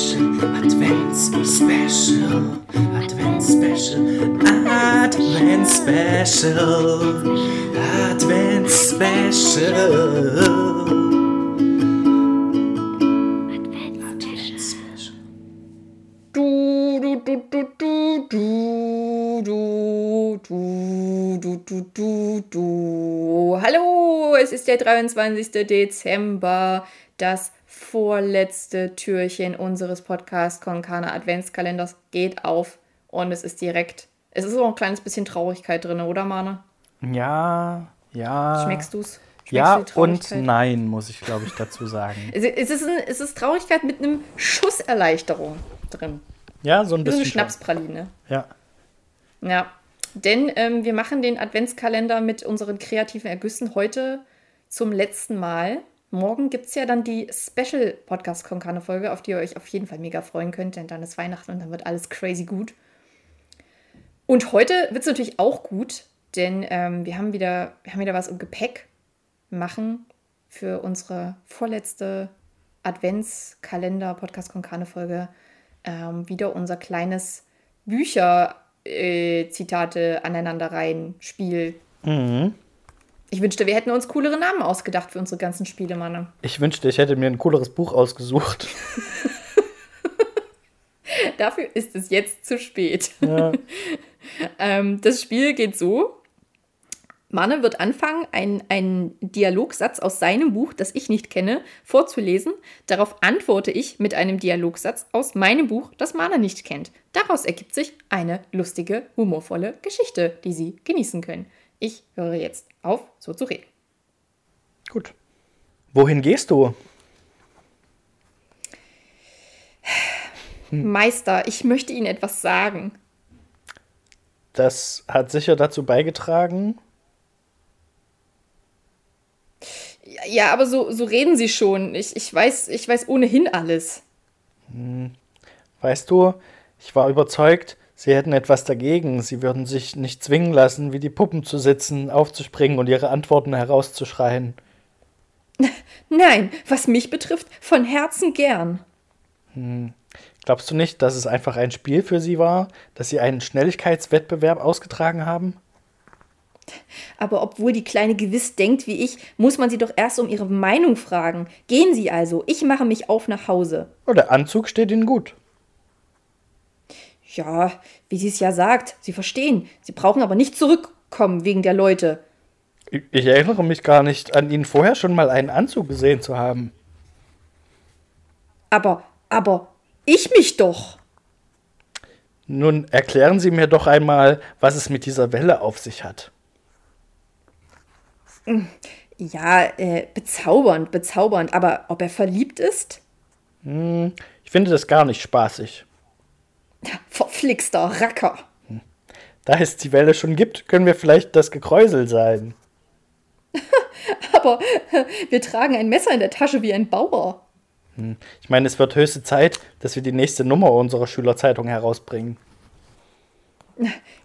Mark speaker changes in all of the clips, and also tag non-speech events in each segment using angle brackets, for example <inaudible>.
Speaker 1: Special, Advents Special, Advents Special, Advents Special. Advents Special.
Speaker 2: Du, du, du, du, du, du, du, du, du, du, du, du. Hallo, es ist der 23. Dezember, das vorletzte Türchen unseres Podcast Konkana Adventskalenders geht auf und es ist direkt. Es ist auch ein kleines bisschen Traurigkeit drin, oder Mane?
Speaker 3: Ja, ja.
Speaker 2: Schmeckst du's? Schmeckst
Speaker 3: Ja
Speaker 2: du
Speaker 3: und nein, muss ich glaube ich dazu sagen. <laughs>
Speaker 2: Es ist, ein, es ist Traurigkeit mit einem Schuss Erleichterung drin.
Speaker 3: Ja, so ein
Speaker 2: Wie so
Speaker 3: bisschen.
Speaker 2: eine. Schnapspraline.
Speaker 3: Ja.
Speaker 2: Ja, denn ähm, wir machen den Adventskalender mit unseren kreativen Ergüssen heute zum letzten Mal. Morgen gibt es ja dann die Special Podcast Konkane Folge, auf die ihr euch auf jeden Fall mega freuen könnt, denn dann ist Weihnachten und dann wird alles crazy gut. Und heute wird es natürlich auch gut, denn ähm, wir, haben wieder, wir haben wieder was im Gepäck. Machen für unsere vorletzte Adventskalender Podcast Konkane Folge ähm, wieder unser kleines Bücher-Zitate aneinanderreihen Spiel.
Speaker 3: Mhm.
Speaker 2: Ich wünschte, wir hätten uns coolere Namen ausgedacht für unsere ganzen Spiele, Mann.
Speaker 3: Ich wünschte, ich hätte mir ein cooleres Buch ausgesucht. <laughs>
Speaker 2: Dafür ist es jetzt zu spät.
Speaker 3: Ja. <laughs>
Speaker 2: Ähm, das Spiel geht so. Manne wird anfangen, einen, Dialogsatz aus seinem Buch, das ich nicht kenne, vorzulesen. Darauf antworte ich mit einem Dialogsatz aus meinem Buch, das Manne nicht kennt. Daraus ergibt sich eine lustige, humorvolle Geschichte, die Sie genießen können. Ich höre jetzt auf, so zu reden.
Speaker 3: Gut. Wohin gehst du?
Speaker 2: Meister, ich möchte Ihnen etwas sagen.
Speaker 3: Das hat sicher dazu beigetragen.
Speaker 2: Ja, aber so, so reden Sie schon. Ich, ich, weiß, ich weiß ohnehin alles.
Speaker 3: Weißt du, ich war überzeugt, sie hätten etwas dagegen. Sie würden sich nicht zwingen lassen, wie die Puppen zu sitzen, aufzuspringen und ihre Antworten herauszuschreien. <laughs>
Speaker 2: Nein, was mich betrifft, von Herzen gern.
Speaker 3: Glaubst du nicht, dass es einfach ein Spiel für sie war, dass sie einen Schnelligkeitswettbewerb ausgetragen haben?
Speaker 2: Aber obwohl die Kleine gewiss denkt wie ich, muss man sie doch erst um ihre Meinung fragen. Gehen Sie also, ich mache mich auf nach Hause.
Speaker 3: Oh, der Anzug steht ihnen gut.
Speaker 2: Ja, wie sie es ja sagt, Sie verstehen. Sie brauchen aber nicht zurückkommen wegen der Leute.
Speaker 3: Ich ich erinnere mich gar nicht an ihn vorher schon mal einen Anzug gesehen zu haben.
Speaker 2: Aber, aber, ich mich doch.
Speaker 3: Nun erklären Sie mir doch einmal, was es mit dieser Welle auf sich hat.
Speaker 2: Ja, äh, bezaubernd, bezaubernd. Aber ob er verliebt ist?
Speaker 3: Ich finde das gar nicht spaßig.
Speaker 2: Verflixter Racker.
Speaker 3: Da es die Welle schon gibt, können wir vielleicht das Gekräusel sein. <laughs>
Speaker 2: Aber wir tragen ein Messer in der Tasche wie ein Bauer.
Speaker 3: Ich meine, es wird höchste Zeit, dass wir die nächste Nummer unserer Schülerzeitung herausbringen.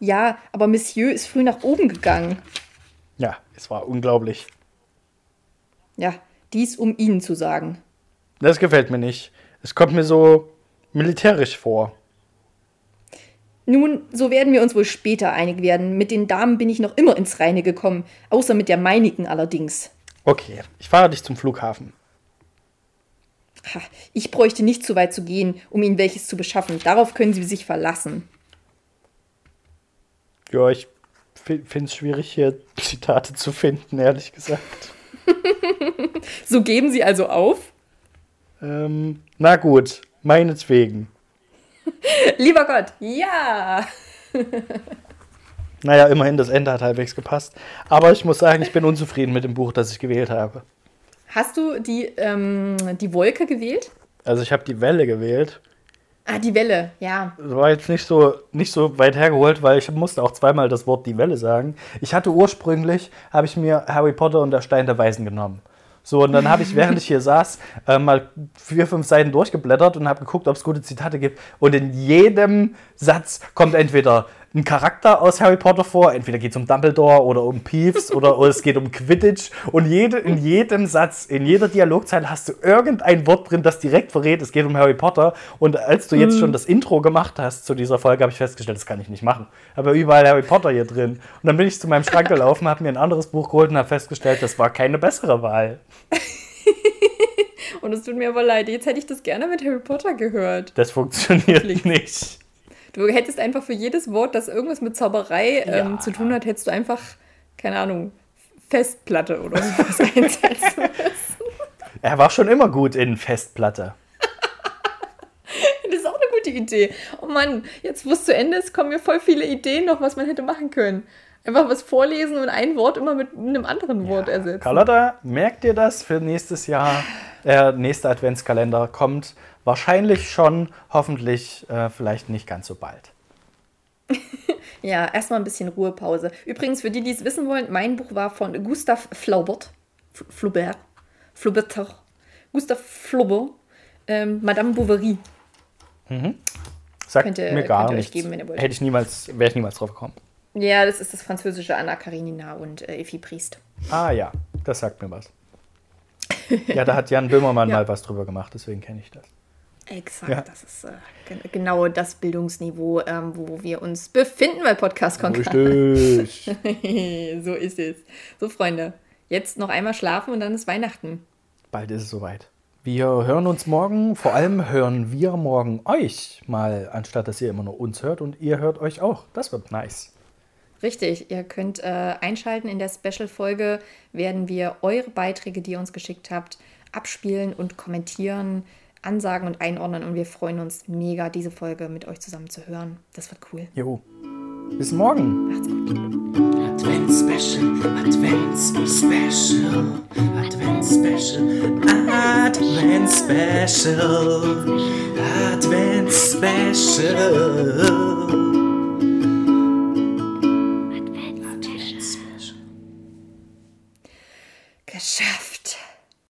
Speaker 2: Ja, aber Monsieur ist früh nach oben gegangen.
Speaker 3: Ja, es war unglaublich.
Speaker 2: Ja, dies um Ihnen zu sagen.
Speaker 3: Das gefällt mir nicht. Es kommt mir so militärisch vor.
Speaker 2: Nun, so werden wir uns wohl später einig werden. Mit den Damen bin ich noch immer ins Reine gekommen, außer mit der meinigen allerdings.
Speaker 3: Okay, ich fahre dich zum Flughafen.
Speaker 2: Ha, ich bräuchte nicht zu weit zu gehen, um Ihnen welches zu beschaffen. Darauf können Sie sich verlassen.
Speaker 3: Ja, ich finde es schwierig, hier <laughs> Zitate zu finden, ehrlich gesagt. <laughs>
Speaker 2: So geben Sie also auf?
Speaker 3: Ähm, na gut, meinetwegen. <laughs>
Speaker 2: Lieber Gott, ja! <laughs>
Speaker 3: Naja, immerhin, das Ende hat halbwegs gepasst. Aber ich muss sagen, ich bin unzufrieden mit dem Buch, das ich gewählt habe.
Speaker 2: Hast du die, ähm, die Wolke gewählt?
Speaker 3: Also ich habe die Welle gewählt.
Speaker 2: Ah, die Welle, ja.
Speaker 3: Das war jetzt nicht so, nicht so weit hergeholt, weil ich musste auch zweimal das Wort die Welle sagen. Ich hatte ursprünglich, habe ich mir Harry Potter und der Stein der Weisen genommen. So, und dann habe ich, während ich hier saß, äh, mal vier, fünf Seiten durchgeblättert und habe geguckt, ob es gute Zitate gibt. Und in jedem Satz kommt entweder ein Charakter aus Harry Potter vor, entweder geht es um Dumbledore oder um Peeves oder, oder es geht um Quidditch. Und jede, in jedem Satz, in jeder Dialogzeile hast du irgendein Wort drin, das direkt verrät, es geht um Harry Potter. Und als du jetzt schon das Intro gemacht hast zu dieser Folge, habe ich festgestellt, das kann ich nicht machen. Aber überall Harry Potter hier drin. Und dann bin ich zu meinem Schrank gelaufen, habe mir ein anderes Buch geholt und habe festgestellt, das war keine bessere Wahl. <laughs>
Speaker 2: Und es tut mir aber leid, jetzt hätte ich das gerne mit Harry Potter gehört.
Speaker 3: Das funktioniert nicht.
Speaker 2: Du hättest einfach für jedes Wort, das irgendwas mit Zauberei ähm,
Speaker 3: Ja.
Speaker 2: zu tun hat, hättest du einfach, keine Ahnung, Festplatte oder sowas <laughs> einsetzen.
Speaker 3: Er war schon immer gut in Festplatte.
Speaker 2: Das ist auch eine gute Idee. Oh Mann, jetzt wo es zu Ende ist, kommen mir voll viele Ideen noch, was man hätte machen können. Einfach was vorlesen und ein Wort immer mit einem anderen Wort ersetzen.
Speaker 3: Carlotta, merkt ihr das für nächstes Jahr? Der nächste Adventskalender kommt wahrscheinlich schon, hoffentlich äh, vielleicht nicht ganz so bald. <laughs>
Speaker 2: Ja, erstmal ein bisschen Ruhepause. Übrigens, für die, die es wissen wollen, mein Buch war von Gustav Flaubert. F Flaubert. Flauberter. Gustav Flaubert. Ähm, Madame Bovary.
Speaker 3: Sagt
Speaker 2: Könnt ihr-
Speaker 3: mir gar
Speaker 2: könnt ihr
Speaker 3: nichts.
Speaker 2: geben.
Speaker 3: Hätte ich niemals, wäre ich niemals drauf gekommen.
Speaker 2: Ja, das ist das französische Anna Karenina und äh, Effi Priest.
Speaker 3: Ah ja, das sagt mir was. <laughs> Ja, da hat Jan Böhmermann
Speaker 2: Ja.
Speaker 3: mal was drüber gemacht, deswegen kenne ich das.
Speaker 2: Exakt,
Speaker 3: Ja.
Speaker 2: das ist äh, gen- genau das Bildungsniveau, ähm, wo wir uns befinden bei Podcast.
Speaker 3: Richtig. <laughs>
Speaker 2: so ist es. So, Freunde, jetzt noch einmal schlafen und dann ist Weihnachten.
Speaker 3: Bald ist es soweit. Wir hören uns morgen, vor allem hören wir morgen euch mal, anstatt dass ihr immer nur uns hört und ihr hört euch auch. Das wird nice.
Speaker 2: Richtig, ihr könnt äh, einschalten. In der Special-Folge werden wir eure Beiträge, die ihr uns geschickt habt, abspielen und kommentieren, ansagen und einordnen. Und wir freuen uns mega, diese Folge mit euch zusammen zu hören. Das wird cool.
Speaker 3: Jo. Bis morgen.
Speaker 2: Macht's gut.
Speaker 1: Advent Special, Advent Special, Advent Special, Advent Special, Advent Special.